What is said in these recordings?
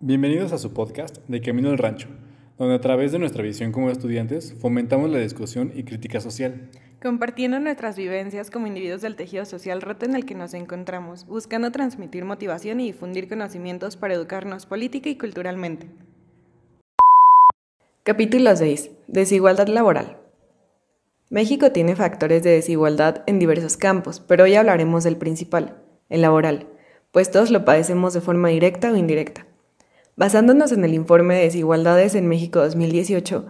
Bienvenidos a su podcast de Camino al Rancho, donde a través de nuestra visión como estudiantes fomentamos la discusión y crítica social. Compartiendo nuestras vivencias como individuos del tejido social roto en el que nos encontramos, buscando transmitir motivación y difundir conocimientos para educarnos política y culturalmente. Capítulo 6. Desigualdad laboral. México tiene factores de desigualdad en diversos campos, pero hoy hablaremos del principal, el laboral, pues todos lo padecemos de forma directa o indirecta. Basándonos en el informe de desigualdades en México 2018,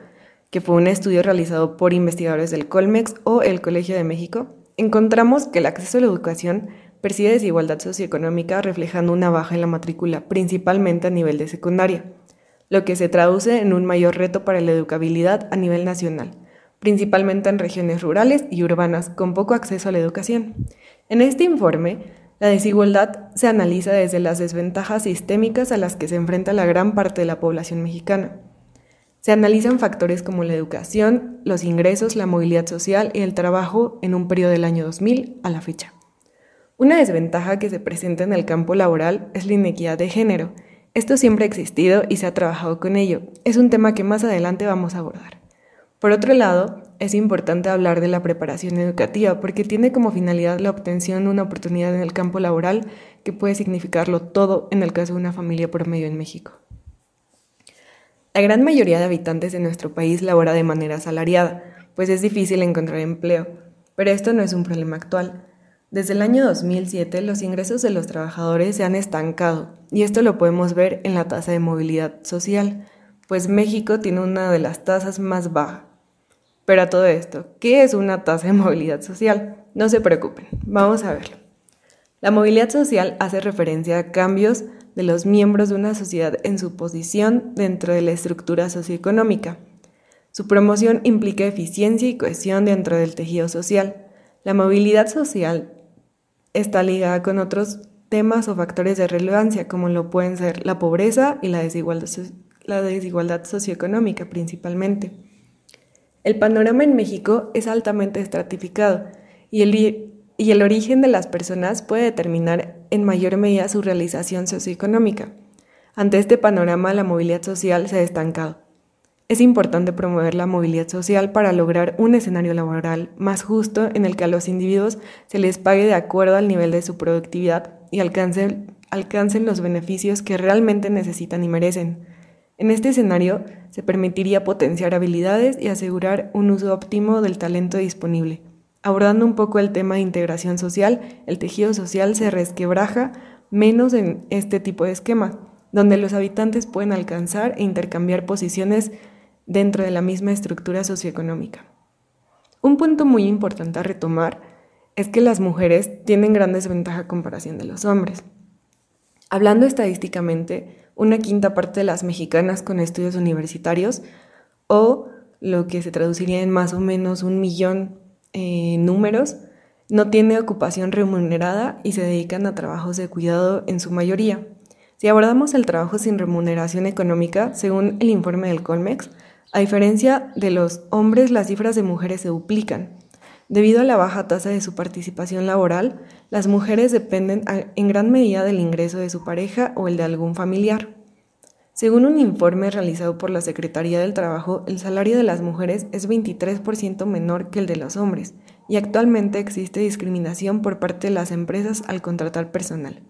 que fue un estudio realizado por investigadores del Colmex o el Colegio de México, encontramos que el acceso a la educación percibe desigualdad socioeconómica reflejando una baja en la matrícula, principalmente a nivel de secundaria, lo que se traduce en un mayor reto para la educabilidad a nivel nacional, principalmente en regiones rurales y urbanas con poco acceso a la educación. En este informe, la desigualdad se analiza desde las desventajas sistémicas a las que se enfrenta la gran parte de la población mexicana. Se analizan factores como la educación, los ingresos, la movilidad social y el trabajo en un periodo del año 2000 a la fecha. Una desventaja que se presenta en el campo laboral es la inequidad de género. Esto siempre ha existido y se ha trabajado con ello. Es un tema que más adelante vamos a abordar. Por otro lado, es importante hablar de la preparación educativa porque tiene como finalidad la obtención de una oportunidad en el campo laboral que puede significarlo todo en el caso de una familia promedio en México. La gran mayoría de habitantes de nuestro país labora de manera asalariada, pues es difícil encontrar empleo, pero esto no es un problema actual. Desde el año 2007 los ingresos de los trabajadores se han estancado y esto lo podemos ver en la tasa de movilidad social, pues México tiene una de las tasas más bajas pero a todo esto, ¿qué es una tasa de movilidad social? No se preocupen, vamos a verlo. La movilidad social hace referencia a cambios de los miembros de una sociedad en su posición dentro de la estructura socioeconómica. Su promoción implica eficiencia y cohesión dentro del tejido social. La movilidad social está ligada con otros temas o factores de relevancia, como lo pueden ser la pobreza y la desigualdad, la desigualdad socioeconómica principalmente. El panorama en México es altamente estratificado y el, y el origen de las personas puede determinar en mayor medida su realización socioeconómica. Ante este panorama, la movilidad social se ha estancado. Es importante promover la movilidad social para lograr un escenario laboral más justo en el que a los individuos se les pague de acuerdo al nivel de su productividad y alcancen, alcancen los beneficios que realmente necesitan y merecen. En este escenario, se permitiría potenciar habilidades y asegurar un uso óptimo del talento disponible. Abordando un poco el tema de integración social, el tejido social se resquebraja menos en este tipo de esquema, donde los habitantes pueden alcanzar e intercambiar posiciones dentro de la misma estructura socioeconómica. Un punto muy importante a retomar es que las mujeres tienen gran desventaja a comparación de los hombres. Hablando estadísticamente, una quinta parte de las mexicanas con estudios universitarios o lo que se traduciría en más o menos un millón eh, números, no tiene ocupación remunerada y se dedican a trabajos de cuidado en su mayoría. Si abordamos el trabajo sin remuneración económica, según el informe del Colmex, a diferencia de los hombres, las cifras de mujeres se duplican. Debido a la baja tasa de su participación laboral, las mujeres dependen en gran medida del ingreso de su pareja o el de algún familiar. Según un informe realizado por la Secretaría del Trabajo, el salario de las mujeres es 23% menor que el de los hombres y actualmente existe discriminación por parte de las empresas al contratar personal.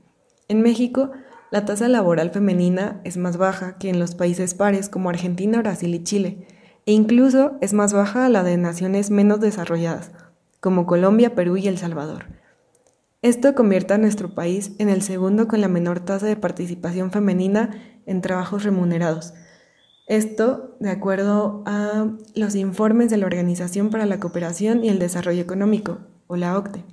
En México, la tasa laboral femenina es más baja que en los países pares como Argentina, Brasil y Chile, e incluso es más baja la de naciones menos desarrolladas, como Colombia, Perú y El Salvador. Esto convierte a nuestro país en el segundo con la menor tasa de participación femenina en trabajos remunerados. Esto de acuerdo a los informes de la Organización para la Cooperación y el Desarrollo Económico, o la OCDE.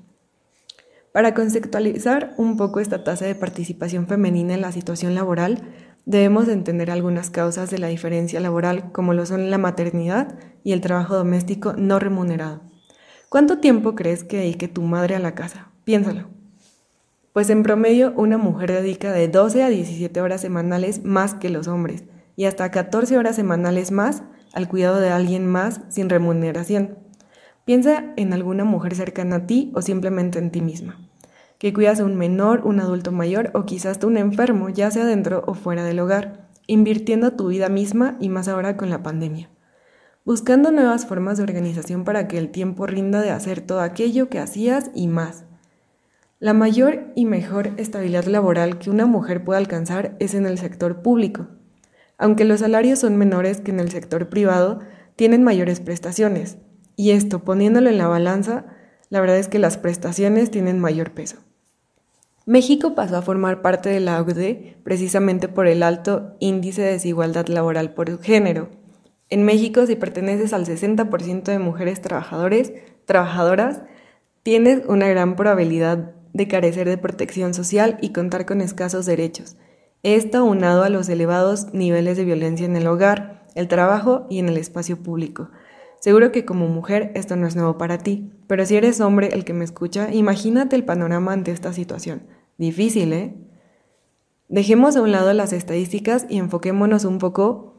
Para conceptualizar un poco esta tasa de participación femenina en la situación laboral, debemos entender algunas causas de la diferencia laboral, como lo son la maternidad y el trabajo doméstico no remunerado. ¿Cuánto tiempo crees que dedique tu madre a la casa? Piénsalo. Pues en promedio una mujer dedica de 12 a 17 horas semanales más que los hombres y hasta 14 horas semanales más al cuidado de alguien más sin remuneración. Piensa en alguna mujer cercana a ti o simplemente en ti misma. que cuidas a un menor, un adulto mayor o quizás a un enfermo, ya sea dentro o fuera del hogar, invirtiendo tu vida misma y más ahora con la pandemia. Buscando nuevas formas de organización para que el tiempo rinda de hacer todo aquello que hacías y más. La mayor y mejor estabilidad laboral que una mujer puede alcanzar es en el sector público. Aunque los salarios son menores que en el sector privado, tienen mayores prestaciones. Y esto, poniéndolo en la balanza, la verdad es que las prestaciones tienen mayor peso. México pasó a formar parte de la OCDE precisamente por el alto índice de desigualdad laboral por género. En México, si perteneces al 60% de mujeres trabajadores, trabajadoras, tienes una gran probabilidad de carecer de protección social y contar con escasos derechos. Esto unado a los elevados niveles de violencia en el hogar, el trabajo y en el espacio público. Seguro que como mujer esto no es nuevo para ti, pero si eres hombre el que me escucha, imagínate el panorama ante esta situación. Difícil, ¿eh? Dejemos a un lado las estadísticas y enfoquémonos un poco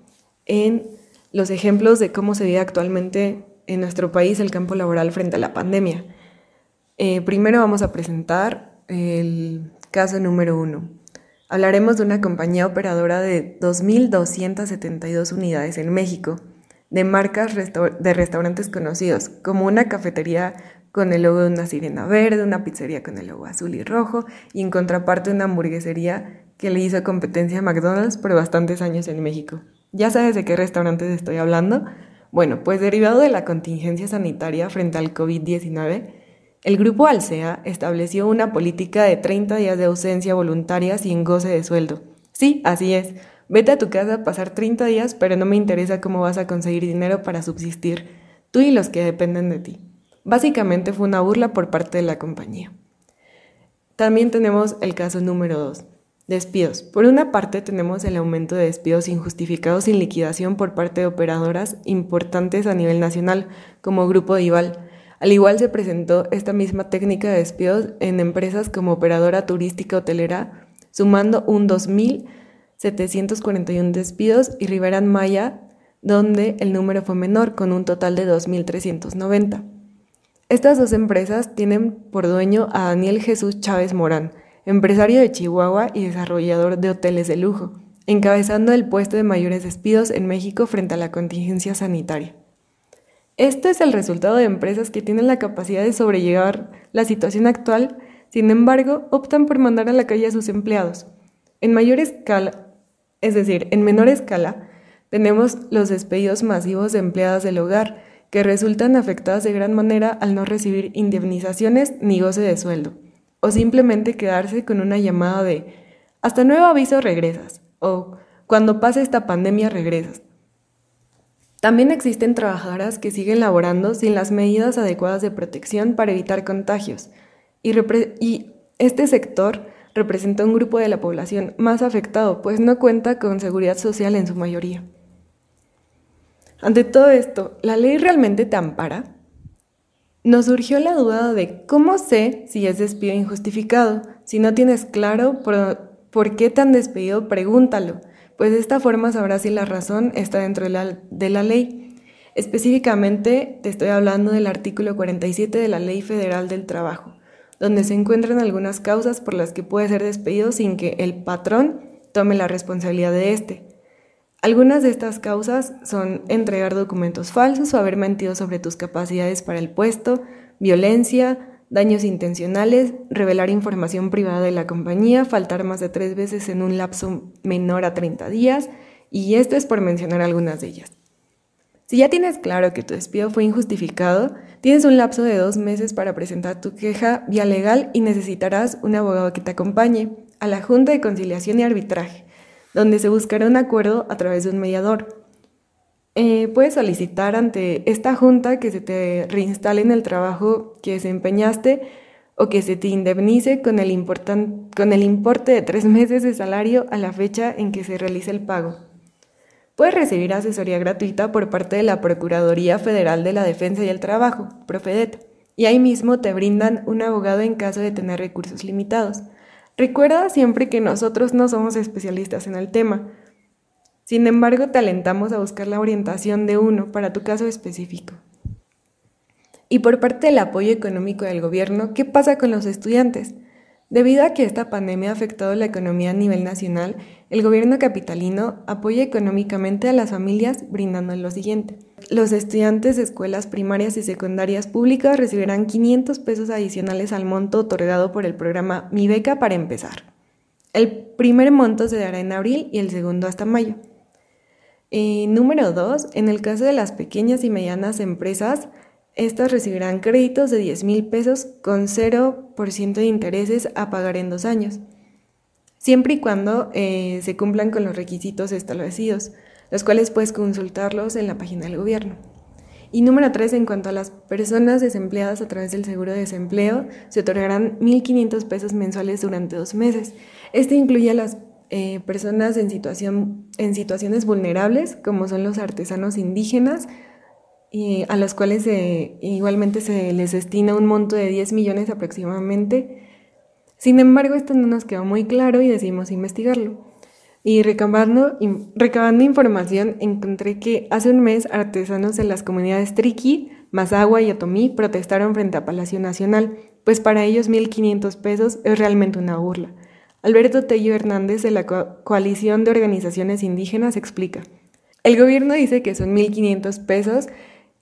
en los ejemplos de cómo se vive actualmente en nuestro país el campo laboral frente a la pandemia. Eh, primero vamos a presentar el caso número uno. Hablaremos de una compañía operadora de 2.272 unidades en México, de marcas de restaurantes conocidos, como una cafetería con el logo de una sirena verde, una pizzería con el logo azul y rojo, y en contraparte una hamburguesería que le hizo competencia a McDonald's por bastantes años en México. ¿Ya sabes de qué restaurantes estoy hablando? Bueno, pues derivado de la contingencia sanitaria frente al COVID-19, el grupo Alsea estableció una política de 30 días de ausencia voluntaria sin goce de sueldo. Sí, así es. Vete a tu casa a pasar 30 días, pero no me interesa cómo vas a conseguir dinero para subsistir, tú y los que dependen de ti. Básicamente fue una burla por parte de la compañía. También tenemos el caso número 2. Despidos. Por una parte tenemos el aumento de despidos injustificados sin liquidación por parte de operadoras importantes a nivel nacional, como Grupo Dival, al igual se presentó esta misma técnica de despidos en empresas como operadora turística hotelera, sumando un 2.741 despidos y Rivera Maya, donde el número fue menor, con un total de 2.390. Estas dos empresas tienen por dueño a Daniel Jesús Chávez Morán, empresario de Chihuahua y desarrollador de hoteles de lujo, encabezando el puesto de mayores despidos en México frente a la contingencia sanitaria. Este es el resultado de empresas que tienen la capacidad de sobrellevar la situación actual, sin embargo, optan por mandar a la calle a sus empleados. En mayor escala, es decir, en menor escala, tenemos los despedidos masivos de empleadas del hogar, que resultan afectadas de gran manera al no recibir indemnizaciones ni goce de sueldo, o simplemente quedarse con una llamada de hasta nuevo aviso regresas, o cuando pase esta pandemia regresas. También existen trabajadoras que siguen laborando sin las medidas adecuadas de protección para evitar contagios, y, este sector representa un grupo de la población más afectado, pues no cuenta con seguridad social en su mayoría. Ante todo esto, ¿la ley realmente te ampara? Nos surgió la duda de cómo sé si es despido injustificado. Si no tienes claro por, por qué te han despedido, pregúntalo pues de esta forma sabrás si la razón está dentro de la, de la ley. Específicamente te estoy hablando del artículo 47 de la Ley Federal del Trabajo, donde se encuentran algunas causas por las que puede ser despedido sin que el patrón tome la responsabilidad de este. Algunas de estas causas son entregar documentos falsos o haber mentido sobre tus capacidades para el puesto, violencia, daños intencionales, revelar información privada de la compañía, faltar más de tres veces en un lapso menor a 30 días, y esto es por mencionar algunas de ellas. Si ya tienes claro que tu despido fue injustificado, tienes un lapso de dos meses para presentar tu queja vía legal y necesitarás un abogado que te acompañe a la Junta de Conciliación y Arbitraje, donde se buscará un acuerdo a través de un mediador. Eh, puedes solicitar ante esta junta que se te reinstale en el trabajo que desempeñaste o que se te indemnice con el, con el importe de tres meses de salario a la fecha en que se realice el pago. Puedes recibir asesoría gratuita por parte de la Procuraduría Federal de la Defensa y el Trabajo, Profedet, y ahí mismo te brindan un abogado en caso de tener recursos limitados. Recuerda siempre que nosotros no somos especialistas en el tema, sin embargo, te alentamos a buscar la orientación de uno para tu caso específico. Y por parte del apoyo económico del gobierno, ¿qué pasa con los estudiantes? Debido a que esta pandemia ha afectado la economía a nivel nacional, el gobierno capitalino apoya económicamente a las familias brindando lo siguiente. Los estudiantes de escuelas primarias y secundarias públicas recibirán 500 pesos adicionales al monto otorgado por el programa Mi Beca para empezar. El primer monto se dará en abril y el segundo hasta mayo. Eh, número 2. En el caso de las pequeñas y medianas empresas, estas recibirán créditos de 10 mil pesos con 0% de intereses a pagar en dos años, siempre y cuando eh, se cumplan con los requisitos establecidos, los cuales puedes consultarlos en la página del gobierno. Y número 3, en cuanto a las personas desempleadas a través del seguro de desempleo, se otorgarán 1.500 pesos mensuales durante dos meses. Este incluye a las eh, personas en, situación, en situaciones vulnerables, como son los artesanos indígenas, y a los cuales igualmente se les destina un monto de 10 millones aproximadamente. Sin embargo, esto no nos quedó muy claro y decidimos investigarlo. Y recabando, recabando información, encontré que hace un mes artesanos de las comunidades Triqui, Mazagua y Otomí protestaron frente a Palacio Nacional, pues para ellos 1.500 pesos es realmente una burla. Alberto Tello Hernández de la Coalición de Organizaciones Indígenas explica. El gobierno dice que son 1.500 pesos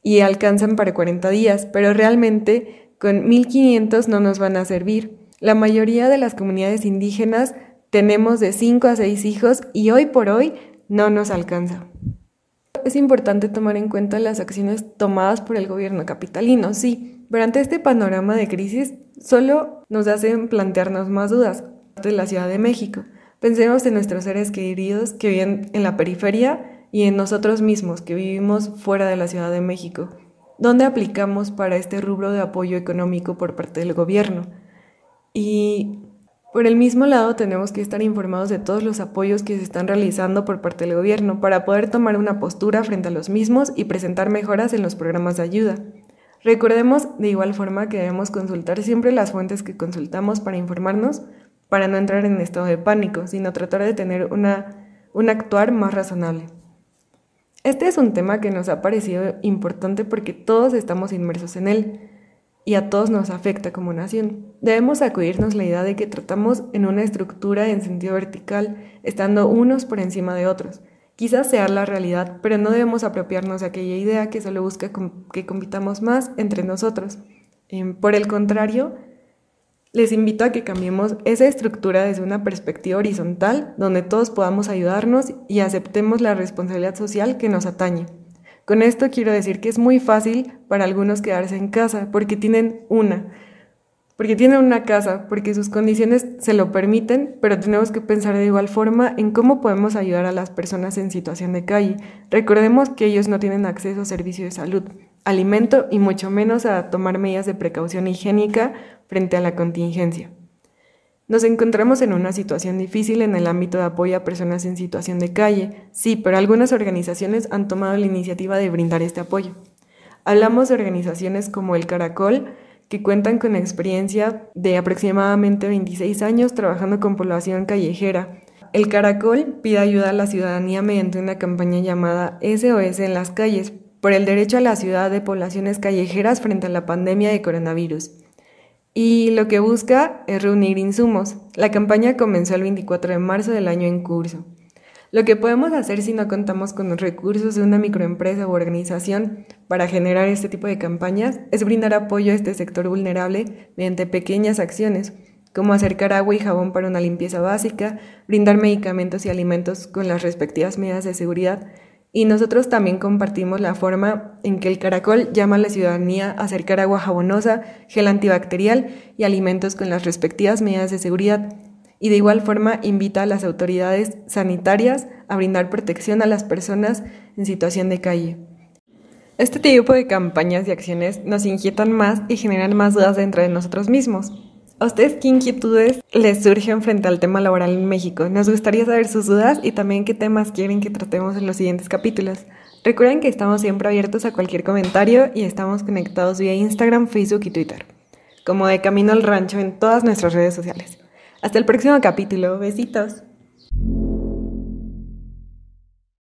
y alcanzan para 40 días, pero realmente con 1.500 no nos van a servir. La mayoría de las comunidades indígenas tenemos de 5 a 6 hijos y hoy por hoy no nos alcanza. Es importante tomar en cuenta las acciones tomadas por el gobierno capitalino, sí, pero ante este panorama de crisis solo nos hacen plantearnos más dudas de la Ciudad de México. Pensemos en nuestros seres queridos que viven en la periferia y en nosotros mismos que vivimos fuera de la Ciudad de México. ¿Dónde aplicamos para este rubro de apoyo económico por parte del gobierno? Y por el mismo lado tenemos que estar informados de todos los apoyos que se están realizando por parte del gobierno para poder tomar una postura frente a los mismos y presentar mejoras en los programas de ayuda. Recordemos de igual forma que debemos consultar siempre las fuentes que consultamos para informarnos, para no entrar en estado de pánico, sino tratar de tener una, un actuar más razonable. Este es un tema que nos ha parecido importante porque todos estamos inmersos en él y a todos nos afecta como nación. Debemos acudirnos la idea de que tratamos en una estructura en sentido vertical, estando unos por encima de otros. Quizás sea la realidad, pero no debemos apropiarnos de aquella idea que solo busca que compitamos más entre nosotros. Em, por el contrario, les invito a que cambiemos esa estructura desde una perspectiva horizontal donde todos podamos ayudarnos y aceptemos la responsabilidad social que nos atañe. Con esto quiero decir que es muy fácil para algunos quedarse en casa porque tienen una, porque tienen una casa, porque sus condiciones se lo permiten, pero tenemos que pensar de igual forma en cómo podemos ayudar a las personas en situación de calle. Recordemos que ellos no tienen acceso a servicios de salud, alimento y mucho menos a tomar medidas de precaución higiénica frente a la contingencia. Nos encontramos en una situación difícil en el ámbito de apoyo a personas en situación de calle, sí, pero algunas organizaciones han tomado la iniciativa de brindar este apoyo. Hablamos de organizaciones como el Caracol, que cuentan con experiencia de aproximadamente 26 años trabajando con población callejera. El Caracol pide ayuda a la ciudadanía mediante una campaña llamada SOS en las calles por el derecho a la ciudad de poblaciones callejeras frente a la pandemia de coronavirus y lo que busca es reunir insumos. La campaña comenzó el 24 de marzo del año en curso. Lo que podemos hacer si no contamos con los recursos de una microempresa u organización para generar este tipo de campañas es brindar apoyo a este sector vulnerable mediante pequeñas acciones, como acercar agua y jabón para una limpieza básica, brindar medicamentos y alimentos con las respectivas medidas de seguridad y nosotros también compartimos la forma en que el caracol llama a la ciudadanía a acercar agua jabonosa, gel antibacterial y alimentos con las respectivas medidas de seguridad. Y de igual forma invita a las autoridades sanitarias a brindar protección a las personas en situación de calle. Este tipo de campañas y acciones nos inquietan más y generan más dudas dentro de nosotros mismos. ¿A ustedes qué inquietudes les surgen frente al tema laboral en México? Nos gustaría saber sus dudas y también qué temas quieren que tratemos en los siguientes capítulos. Recuerden que estamos siempre abiertos a cualquier comentario y estamos conectados vía Instagram, Facebook y Twitter, como de Camino al Rancho en todas nuestras redes sociales. Hasta el próximo capítulo. Besitos.